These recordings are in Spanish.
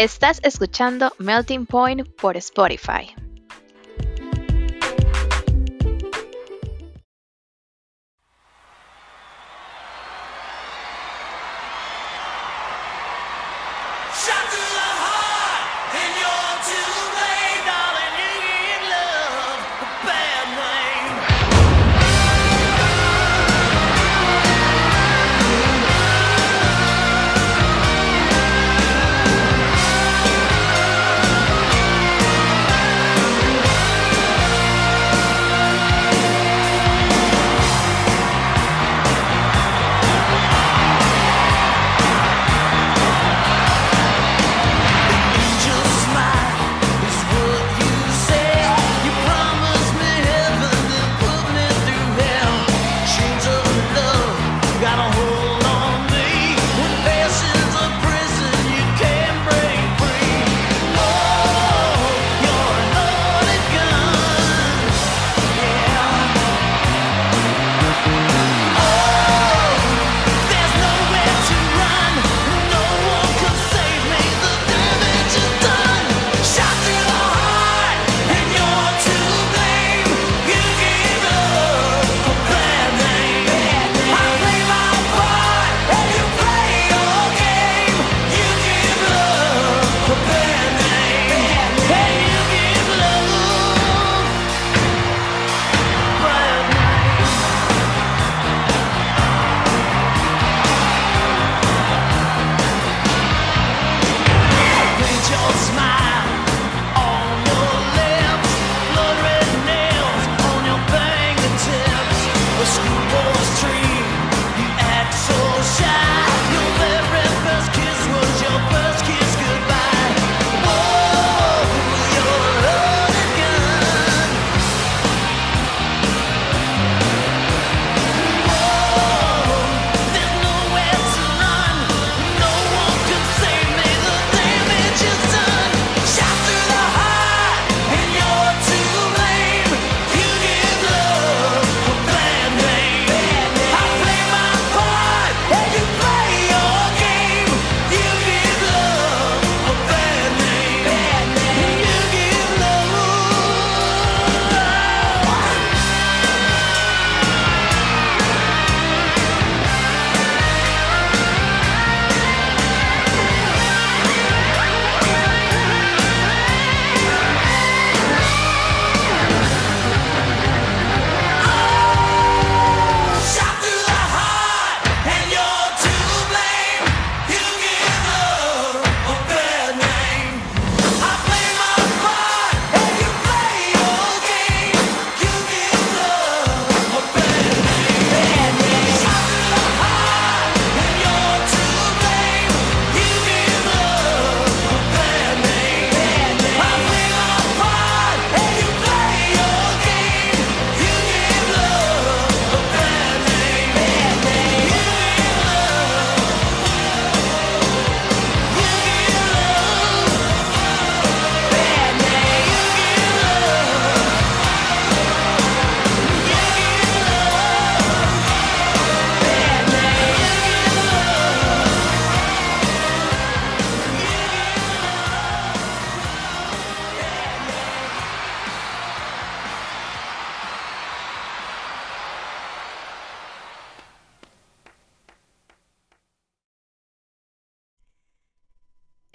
Estás escuchando Melting Point por Spotify.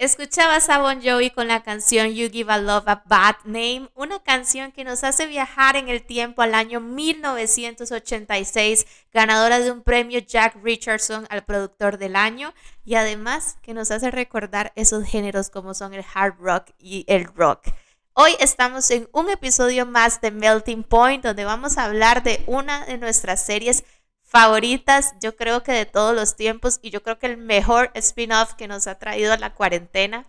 Escuchabas a Bon Jovi con la canción You Give a Love a Bad Name, una canción que nos hace viajar en el tiempo al año 1986, ganadora de un premio Jack Richardson al productor del año y además que nos hace recordar esos géneros como son el hard rock y el rock. Hoy estamos en un episodio más de Melting Point donde vamos a hablar de una de nuestras series favoritas, yo creo que de todos los tiempos y yo creo que el mejor spin-off que nos ha traído la cuarentena.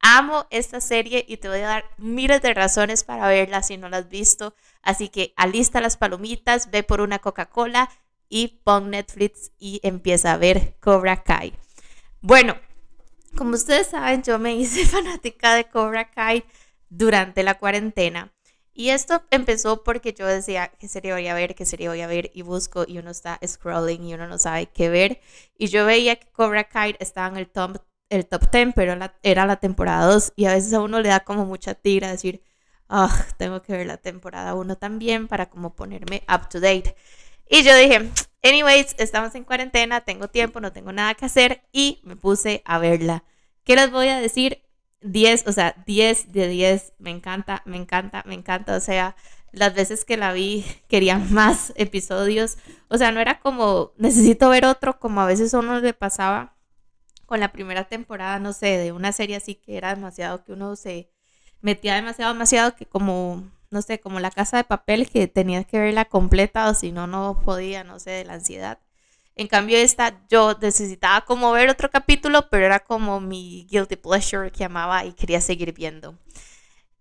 Amo esta serie y te voy a dar miles de razones para verla si no la has visto. Así que alista las palomitas, ve por una Coca-Cola y pon Netflix y empieza a ver Cobra Kai. Bueno, como ustedes saben, yo me hice fanática de Cobra Kai durante la cuarentena. Y esto empezó porque yo decía, ¿qué serie voy a ver? ¿Qué serie voy a ver? Y busco y uno está scrolling y uno no sabe qué ver. Y yo veía que Cobra Kai estaba en el top, el top 10, pero era la temporada 2 y a veces a uno le da como mucha tira decir, ah, tengo que ver la temporada 1 también para como ponerme up to date. Y yo dije, anyways, estamos en cuarentena, tengo tiempo, no tengo nada que hacer y me puse a verla. ¿Qué les voy a decir? 10, o sea, 10 de 10, me encanta, me encanta, me encanta, o sea, las veces que la vi quería más episodios, o sea, no era como necesito ver otro, como a veces uno le pasaba con la primera temporada, no sé, de una serie así que era demasiado, que uno se metía demasiado, demasiado, que como, no sé, como la casa de papel, que tenía que verla completa o si no, no podía, no sé, de la ansiedad. En cambio, esta yo necesitaba como ver otro capítulo, pero era como mi guilty pleasure que amaba y quería seguir viendo.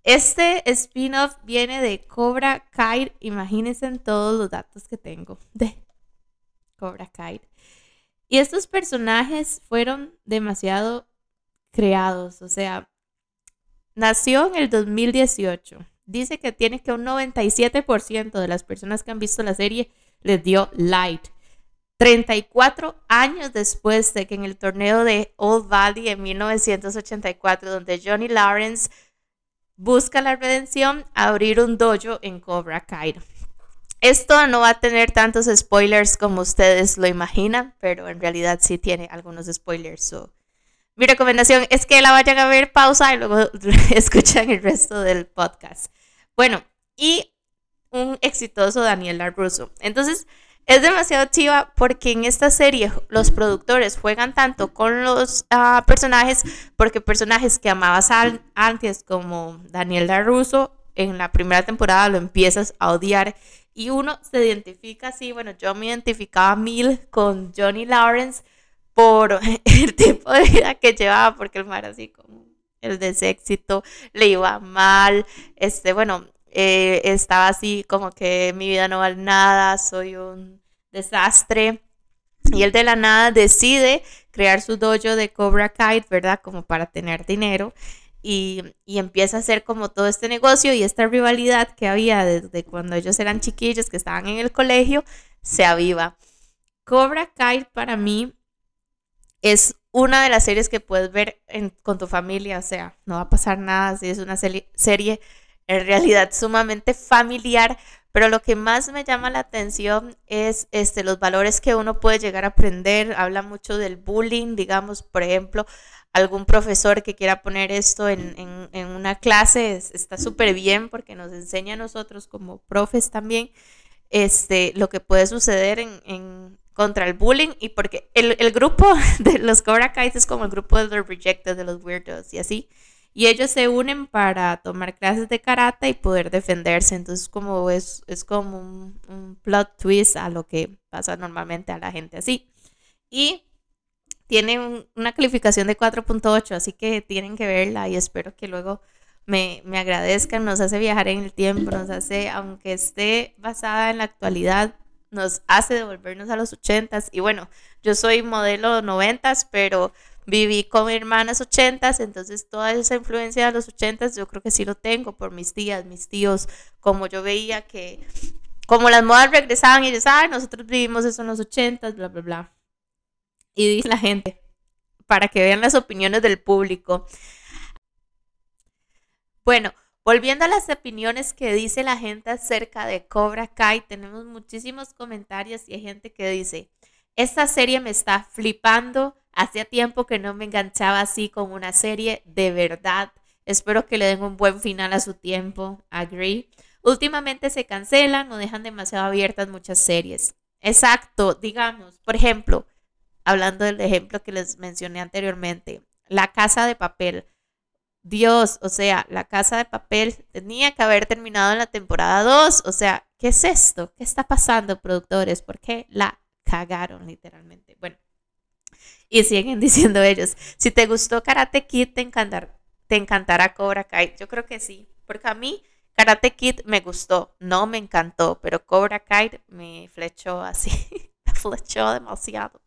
Este spin-off viene de Cobra Kai. Imagínense en todos los datos que tengo de Cobra Kai. Y estos personajes fueron demasiado creados. O sea, nació en el 2018. Dice que tiene que un 97% de las personas que han visto la serie les dio light. 34 años después de que en el torneo de Old Valley en 1984, donde Johnny Lawrence busca la redención, abrir un dojo en Cobra Kai. Esto no va a tener tantos spoilers como ustedes lo imaginan, pero en realidad sí tiene algunos spoilers. mi recomendación es que la vayan a ver, pausa y luego escuchan el resto del podcast. Bueno, y un exitoso Daniel LaRusso. Entonces, es demasiado chiva porque en esta serie los productores juegan tanto con los ah, personajes, porque personajes que amabas antes como Daniel LaRusso, en la primera temporada lo empiezas a odiar y uno se identifica así, bueno, yo me identificaba mil con Johnny Lawrence por el tipo de vida que llevaba, porque el mar así como el deséxito, le iba mal, este, bueno, eh, estaba así como que mi vida no vale nada, soy un desastre. Y él de la nada decide crear su dojo de Cobra Kai, ¿verdad? Como para tener dinero. Y, y, empieza a hacer como todo este negocio y esta rivalidad que había desde cuando ellos eran chiquillos, que estaban en el colegio, se aviva. Cobra Kai para mí es una de las series que puedes ver con tu familia, o sea, no va a pasar nada si es una serie en realidad sumamente familiar, pero lo que más me llama la atención es este, los valores que uno puede llegar a aprender. Habla mucho del bullying, digamos, por ejemplo, algún profesor que quiera poner esto en, en, una clase está súper bien porque nos enseña a nosotros como profes también este, lo que puede suceder en, en contra el bullying y porque el, el, grupo de los Cobra Kai es como el grupo de los rejected, de los weirdos y así y ellos se unen para tomar clases de karate y poder defenderse. Entonces como es, es como un, plot twist a lo que pasa normalmente a la gente así. Y tiene una calificación de 4.8, así que tienen que verla y espero que luego me, me agradezcan. Nos hace viajar en el tiempo, nos hace, aunque esté basada en la actualidad, nos hace devolvernos a los 80s. Y bueno, yo soy modelo 90s, pero viví con hermanas ochentas, entonces toda esa influencia de los ochentas yo creo que sí lo tengo por mis tías, mis tíos, como yo veía que, como las modas regresaban y ellos, ay, nosotros vivimos eso en los ochentas, bla, bla, bla. Y dice la gente, para que vean las opiniones del público. Bueno, volviendo a las opiniones que dice la gente acerca de Cobra Kai, tenemos muchísimos comentarios y hay gente que dice, esta serie me está flipando, Hacía tiempo que no me enganchaba así con una serie de verdad. Espero que le den un buen final a su tiempo. Agree. Últimamente se cancelan o dejan demasiado abiertas muchas series. Exacto, digamos, por ejemplo, hablando del ejemplo que les mencioné anteriormente, La Casa de Papel. Dios, o sea, La Casa de Papel tenía que haber terminado en la temporada 2. O sea, ¿qué es esto? ¿Qué está pasando, productores? ¿Por qué la cagaron literalmente? Bueno, y siguen diciendo ellos, si te gustó Karate Kid, te, encantar, te encantará Cobra Kai. Yo creo que sí, porque a mí Karate Kid me gustó, no me encantó, pero Cobra Kai me flechó así, me flechó demasiado.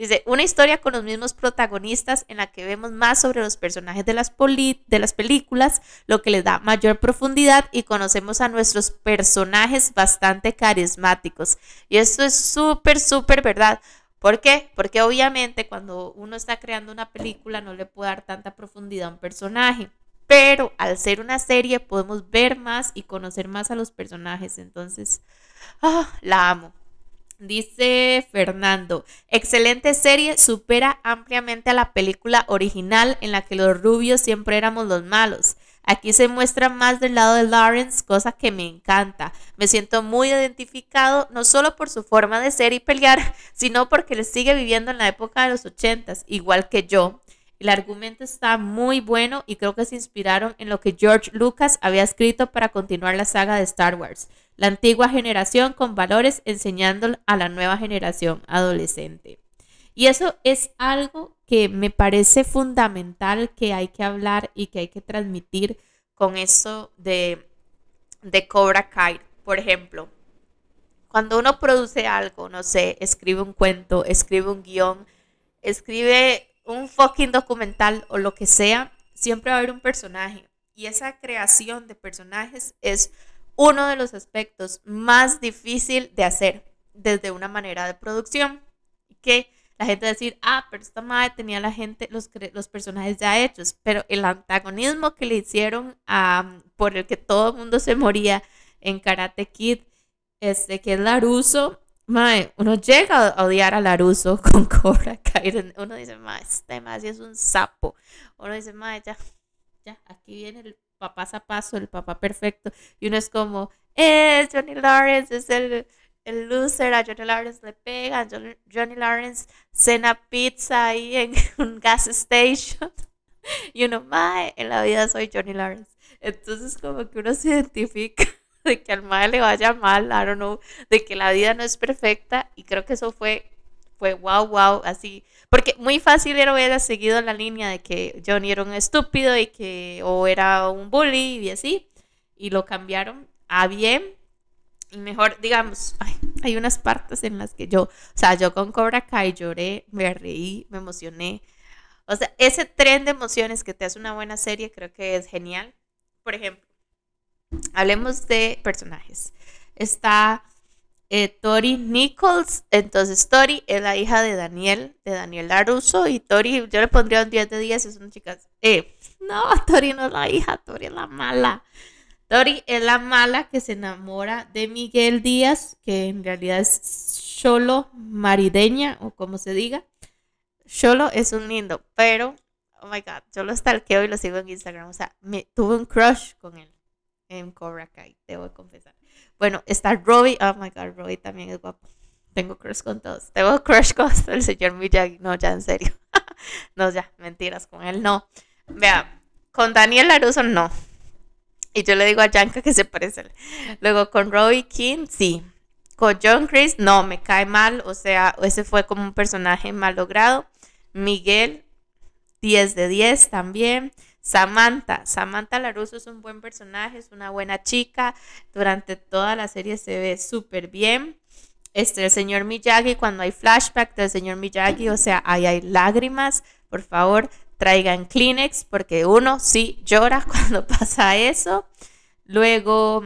Dice, una historia con los mismos protagonistas en la que vemos más sobre los personajes de las, de las películas, lo que les da mayor profundidad y conocemos a nuestros personajes bastante carismáticos. Y esto es súper, súper verdad, ¿Por qué? Porque obviamente cuando uno está creando una película no le puede dar tanta profundidad a un personaje. Pero al ser una serie podemos ver más y conocer más a los personajes. Entonces, ah, la amo. Dice Fernando, excelente serie, supera ampliamente a la película original en la que los rubios siempre éramos los malos. Aquí se muestra más del lado de Lawrence, cosa que me encanta. Me siento muy identificado, no solo por su forma de ser y pelear, sino porque le sigue viviendo en la época de los ochentas, igual que yo. El argumento está muy bueno y creo que se inspiraron en lo que George Lucas había escrito para continuar la saga de Star Wars. La antigua generación con valores enseñando a la nueva generación adolescente. Y eso es algo que me parece fundamental que hay que hablar y que hay que transmitir con eso de, de Cobra Kai. Por ejemplo, cuando uno produce algo, no sé, escribe un cuento, escribe un guion, escribe un fucking documental o lo que sea, siempre va a haber un personaje. Y esa creación de personajes es uno de los aspectos más difícil de hacer desde una manera de producción. Que la gente decir, ah, pero esta madre tenía la gente, los, los personajes ya hechos, pero el antagonismo que le hicieron a, por el que todo el mundo se moría en Karate Kid, este, que es Laruso, Mae, uno llega a odiar a Laruso con Cobra Kai. Uno dice, mae, este mae es un sapo. Uno dice, mae, ya, ya, aquí viene el papá zapazo, el papá perfecto. Y uno es como, eh, Johnny Lawrence es el, el loser, a Johnny Lawrence le pega, Johnny, Lawrence cena pizza ahí en un gas station. Y uno, mae, en la vida soy Johnny Lawrence. Entonces como que uno se identifica de que al mal le vaya mal, I don't know, de que la vida no es perfecta y creo que eso fue, fue wow, wow, así, porque muy fácil era hubiera seguido la línea de que Johnny era un estúpido y que, o era un bully y así, y lo cambiaron a bien mejor, digamos, hay unas partes en las que yo, o sea, yo con Cobra Kai lloré, me reí, me emocioné. O sea, ese tren de emociones que te hace una buena serie creo que es genial. Por ejemplo, Hablemos de personajes. Está eh, Tori Nichols. Entonces, Tori es la hija de Daniel, de Daniel Laruso. Y Tori, yo le pondría un 10 de 10. Es una chica. Eh, no, Tori no es la hija, Tori es la mala. Tori es la mala que se enamora de Miguel Díaz, que en realidad es solo marideña, o como se diga. Solo es un lindo, pero, oh my god, yo lo stalkeo y lo sigo en Instagram. O sea, tuve un crush con él en Cobra Kai, debo confesar. Bueno, está Robbie. Oh my god, Robbie también es guapo. Tengo crush con todos. Tengo crush con el señor Miyagi. No, ya en serio. no, ya, mentiras, con él no. Vea, con Daniel Laruso no. Y yo le digo a Yanka que se parece. Luego con Robbie King, sí. Con John Chris, no, me cae mal. O sea, ese fue como un personaje mal logrado. Miguel, 10 de 10 también. Samantha, Samantha Laruso es un buen personaje, es una buena chica. Durante toda la serie se ve súper bien. Este, el señor Miyagi, cuando hay flashback del señor Miyagi, o sea, ahí hay lágrimas, por favor, traigan Kleenex, porque uno sí llora cuando pasa eso. Luego,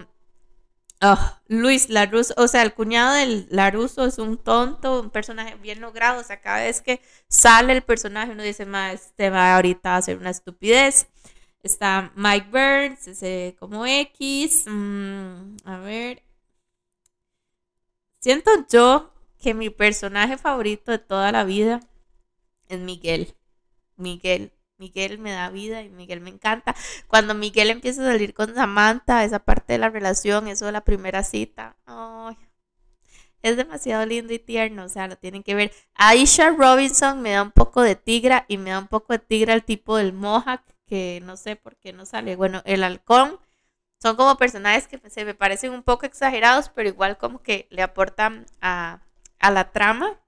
oh, Luis Laruso, o sea, el cuñado del Laruso es un tonto, un personaje bien logrado, o sea, cada vez que sale el personaje uno dice, más, este va ahorita a hacer una estupidez. Está Mike Burns, ese como X. Mm, a ver. Siento yo que mi personaje favorito de toda la vida es Miguel. Miguel. Miguel me da vida y Miguel me encanta. Cuando Miguel empieza a salir con Samantha, esa parte de la relación, eso de la primera cita, es demasiado lindo y tierno, o sea, lo tienen que ver. Aisha Robinson me da un poco de tigra y me da un poco de tigra el tipo del Mohawk, que no sé por qué no sale. Bueno, el halcón son como personajes que se me parecen un poco exagerados, pero igual como que le aportan a, a la trama.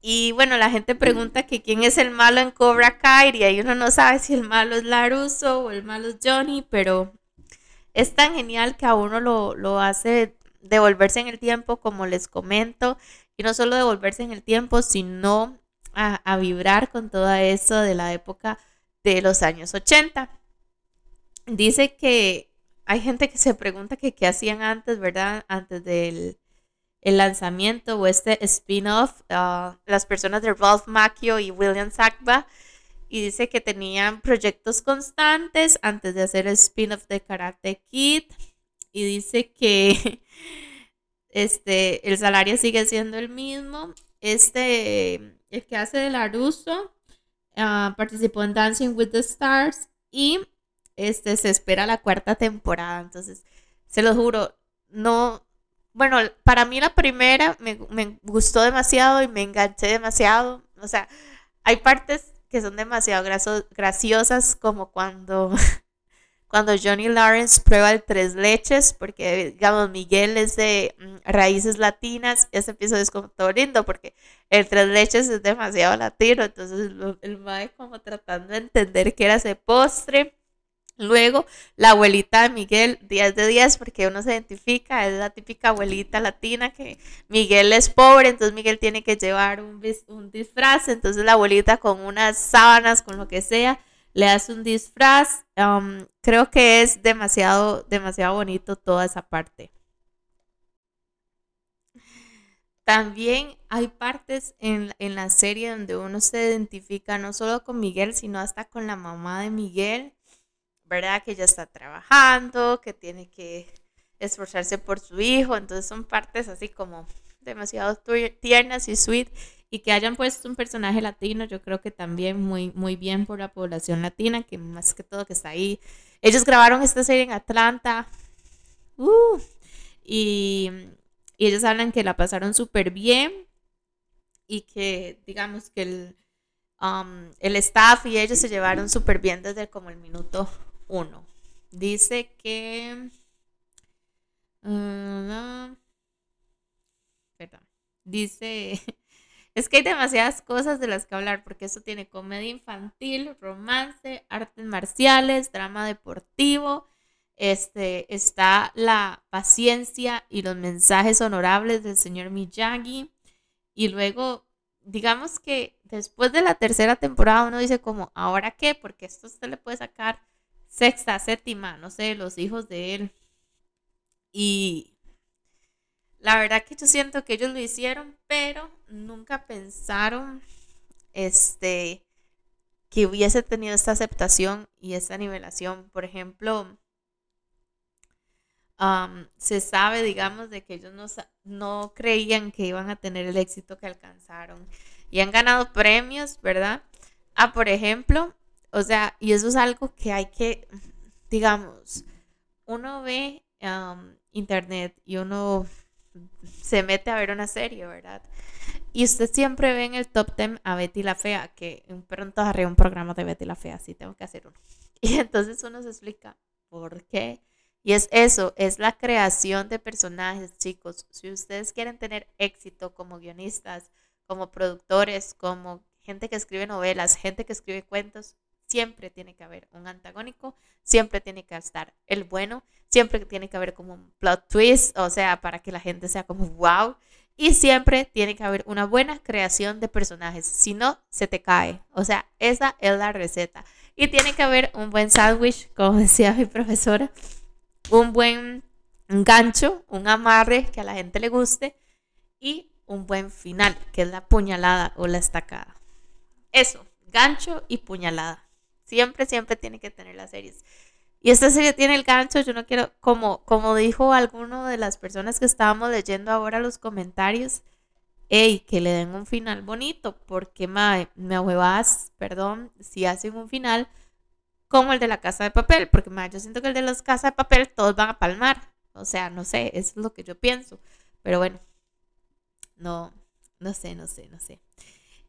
Y bueno, la gente pregunta que quién es el malo en Cobra Kai y ahí uno no sabe si el malo es Laruso o el malo es Johnny, pero es tan genial que a uno lo, lo hace devolverse en el tiempo, como les comento, y no solo devolverse en el tiempo, sino a, a vibrar con todo eso de la época de los años 80. Dice que hay gente que se pregunta que qué hacían antes, ¿verdad? Antes del el lanzamiento o este spin-off, ah, las personas de Ralph Macchio y William Sakba, y dice que tenían proyectos constantes antes de hacer el spin-off de Karate Kid, y dice que este, el salario sigue siendo el mismo. Este, el que hace de Laruso, uh, participó en Dancing with the Stars y este, se espera la cuarta temporada. Entonces, se lo juro, no, bueno, para mí la primera me, gustó demasiado y me enganché demasiado. O sea, hay partes que son demasiado graciosas como cuando, cuando Johnny Lawrence prueba el tres leches, porque digamos Miguel es de mm, raíces latinas, ese episodio es como todo lindo porque el tres leches es demasiado latino, entonces el mae como tratando de entender qué era ese postre Luego, la abuelita de Miguel, 10 de 10, porque uno se identifica, es la típica abuelita latina que Miguel es pobre, entonces Miguel tiene que llevar un, un disfraz, entonces la abuelita con unas sábanas, con lo que sea, le hace un disfraz. Creo que es demasiado, demasiado bonito toda esa parte. También hay partes en, en la serie donde uno se identifica no solo con Miguel, sino hasta con la mamá de Miguel ¿verdad? Que ella está trabajando, que tiene que esforzarse por su hijo, entonces son partes así como demasiado tiernas y sweet y que hayan puesto un personaje latino, yo creo que también muy, muy bien por la población latina, que más que todo que está ahí. Ellos grabaron esta serie en Atlanta uh, y, y ellos hablan que la pasaron súper bien y que digamos que el, um, el staff y ellos se llevaron súper bien desde como el minuto 1. Dice que... Uh, perdón. Dice... Es que hay demasiadas cosas de las que hablar, porque eso tiene comedia infantil, romance, artes marciales, drama deportivo, este, está la paciencia y los mensajes honorables del señor Miyagi. Y luego, digamos que después de la tercera temporada uno dice como, ¿ahora qué? Porque esto se le puede sacar sexta, séptima, no sé, los hijos de él. Y la verdad que yo siento que ellos lo hicieron, pero nunca pensaron este que hubiese tenido esta aceptación y esta nivelación. Por ejemplo, se sabe, digamos, de que ellos no, no creían que iban a tener el éxito que alcanzaron. Y han ganado premios, ¿verdad? Ah, por ejemplo, o sea, y eso es algo que hay que, digamos, uno ve internet y uno se mete a ver una serie, ¿verdad? Y usted siempre ve en el top 10 a Betty la Fea, que pronto haré un programa de Betty la Fea, sí, tengo que hacer uno. Y entonces uno se explica por qué. Y es eso, es la creación de personajes, chicos. Si ustedes quieren tener éxito como guionistas, como productores, como gente que escribe novelas, gente que escribe cuentos, siempre tiene que haber un antagónico, siempre tiene que estar el bueno, siempre tiene que haber como un plot twist, o sea, para que la gente sea como wow, y siempre tiene que haber una buena creación de personajes, si no, se te cae, o sea, esa es la receta. Y tiene que haber un buen sándwich, como decía mi profesora, un buen gancho, un amarre que a la gente le guste y un buen final, que es la puñalada o la estacada. Eso, gancho y puñalada. Siempre, siempre tiene que tener las series. Y esta serie tiene el gancho, yo no quiero, como, como dijo alguno de las personas que estábamos leyendo ahora los comentarios, hey, que le den un final bonito, porque mae, me huevas, perdón, si hacen un final como el de la casa de papel, porque mae, yo siento que el de las casas de papel todos van a palmar. O sea, no sé, eso es lo que yo pienso. Pero bueno, no, no sé, no sé, no sé.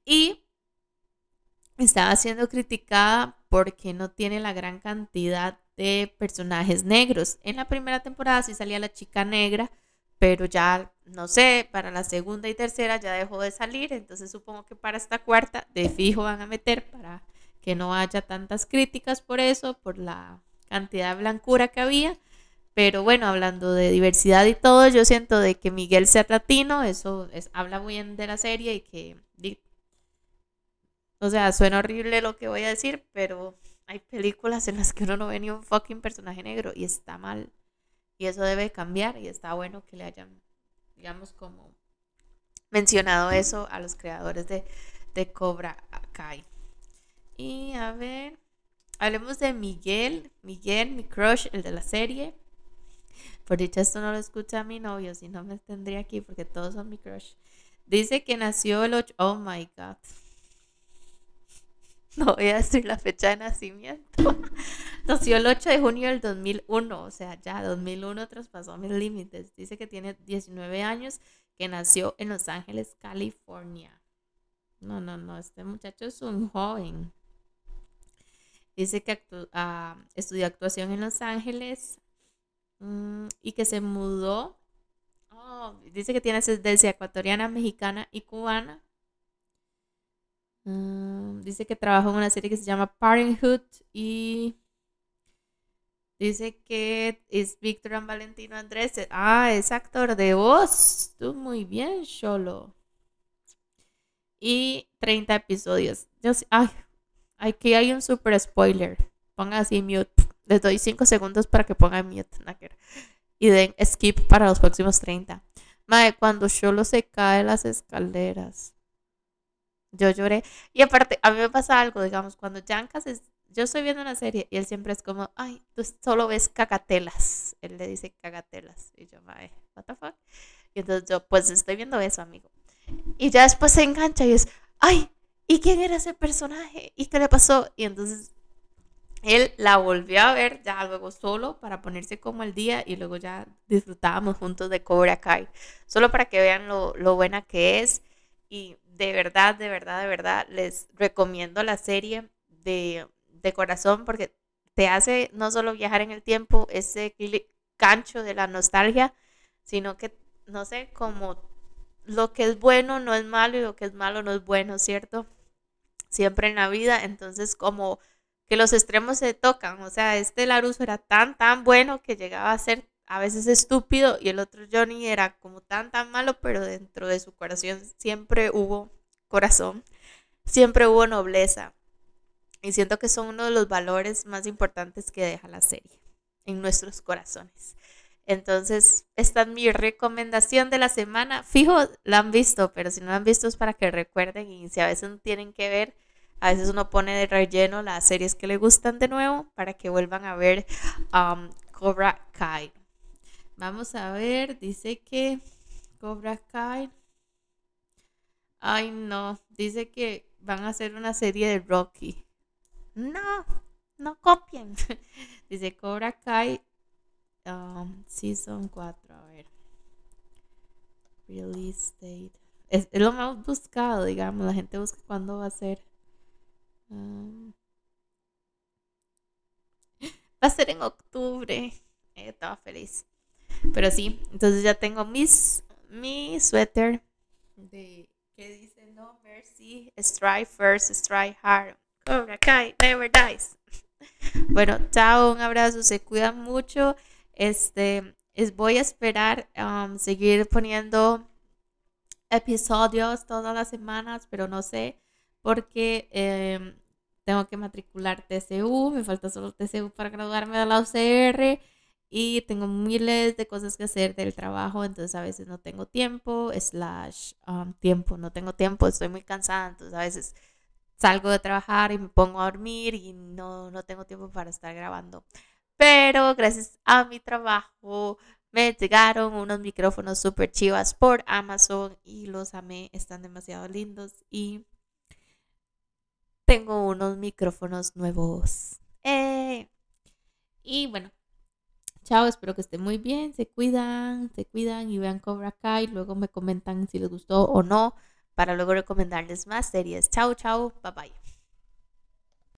Y estaba siendo criticada porque no tiene la gran cantidad de personajes negros. En la primera temporada sí salía la chica negra, pero ya, no sé, para la segunda y tercera ya dejó de salir, entonces supongo que para esta cuarta de fijo van a meter para que no haya tantas críticas por eso, por la cantidad de blancura que había. Pero bueno, hablando de diversidad y todo, yo siento de que Miguel sea latino, eso es, habla muy bien de la serie y que o sea, suena horrible lo que voy a decir, pero hay películas en las que uno no ve ni un fucking personaje negro y está mal. Y eso debe cambiar y está bueno que le hayan digamos, como mencionado eso a los creadores de, de Cobra Kai. Y a ver, hablemos de Miguel. Miguel, mi crush, el de la serie. Por dicho, esto no lo escucha mi novio, si no me tendría aquí porque todos son mi crush. Dice que nació el 8. Oh my god. No voy a decir la fecha de nacimiento. Nació el 8 de junio del 2001, o sea, ya 2001 traspasó mis límites. Dice que tiene 19 años, que nació en Los Ángeles, California. No, no, no, este muchacho es un joven. Dice que uh, estudió actuación en Los Ángeles mm, y que se mudó. Oh, dice que tiene ascendencia ecuatoriana, mexicana y cubana Mm, dice que trabajó en una serie que se llama Parenthood y dice que es Víctor Valentino Andrés. Ah, es actor de voz. Tú muy bien, Cholo. Y 30 episodios. Yo, ay, aquí hay un super spoiler. Ponga así mute. Les doy 5 segundos para que pongan mute. Y den skip para los próximos 30. Madre, cuando Cholo se cae las escaleras. Yo lloré. Y aparte, a mí me pasa algo, digamos, cuando Yancas es. Yo estoy viendo una serie y él siempre es como, ay, tú solo ves cagatelas. Él le dice cagatelas. Y yo, mae, what the fuck. Y entonces yo, pues estoy viendo eso, amigo. Y ya después se engancha y es, ay, ¿y quién era ese personaje? ¿Y qué le pasó? Y entonces él la volvió a ver ya luego solo para ponerse como al día y luego ya disfrutábamos juntos de Cobra Kai. Solo para que vean lo, lo buena que es. Y de verdad, de verdad, de verdad, les recomiendo la serie de, de corazón porque te hace no solo viajar en el tiempo, ese cancho de la nostalgia, sino que, no sé, como lo que es bueno no es malo y lo que es malo no es bueno, ¿cierto? Siempre en la vida, entonces como que los extremos se tocan, o sea, este Laruso era tan, tan bueno que llegaba a ser a veces estúpido y el otro Johnny era como tan tan malo, pero dentro de su corazón siempre hubo corazón, siempre hubo nobleza. Y siento que son uno de los valores más importantes que deja la serie en nuestros corazones. Entonces, esta es mi recomendación de la semana. Fijo, la han visto, pero si no la han visto es para que recuerden y si a veces tienen que ver, a veces uno pone de relleno las series que le gustan de nuevo para que vuelvan a ver um, Cobra Kai. Vamos a ver, dice que Cobra Kai. Ay, no, dice que van a hacer una serie de Rocky. No, no copien. dice Cobra Kai um, Season 4. A ver. Release date. Es, lo más buscado, digamos. La gente busca cuándo va a ser. Um, va a ser en octubre. Eh, estaba feliz. Pero sí, entonces ya tengo mis, mi suéter de que dice No Mercy, Strive First, Strive Hard. Cobra Kai, never dies. Bueno, chao, un abrazo, se cuidan mucho. Este, es, voy a esperar um, seguir poniendo episodios todas las semanas, pero no sé, porque em, tengo que matricular TCU, me falta solo TCU para graduarme de la UCR y tengo miles de cosas que hacer del trabajo, entonces a veces no tengo tiempo, slash um, tiempo, no tengo tiempo, estoy muy cansada, entonces a veces salgo de trabajar y me pongo a dormir y no, no tengo tiempo para estar grabando. Pero gracias a mi trabajo me llegaron unos micrófonos super chivas por Amazon y los amé, están demasiado lindos y tengo unos micrófonos nuevos. Eh, y bueno, Chao, espero que estén muy bien, se cuidan, se cuidan y vean Cobra Kai. Luego me comentan si les gustó o no para luego recomendarles más series. Chao, chao, bye bye.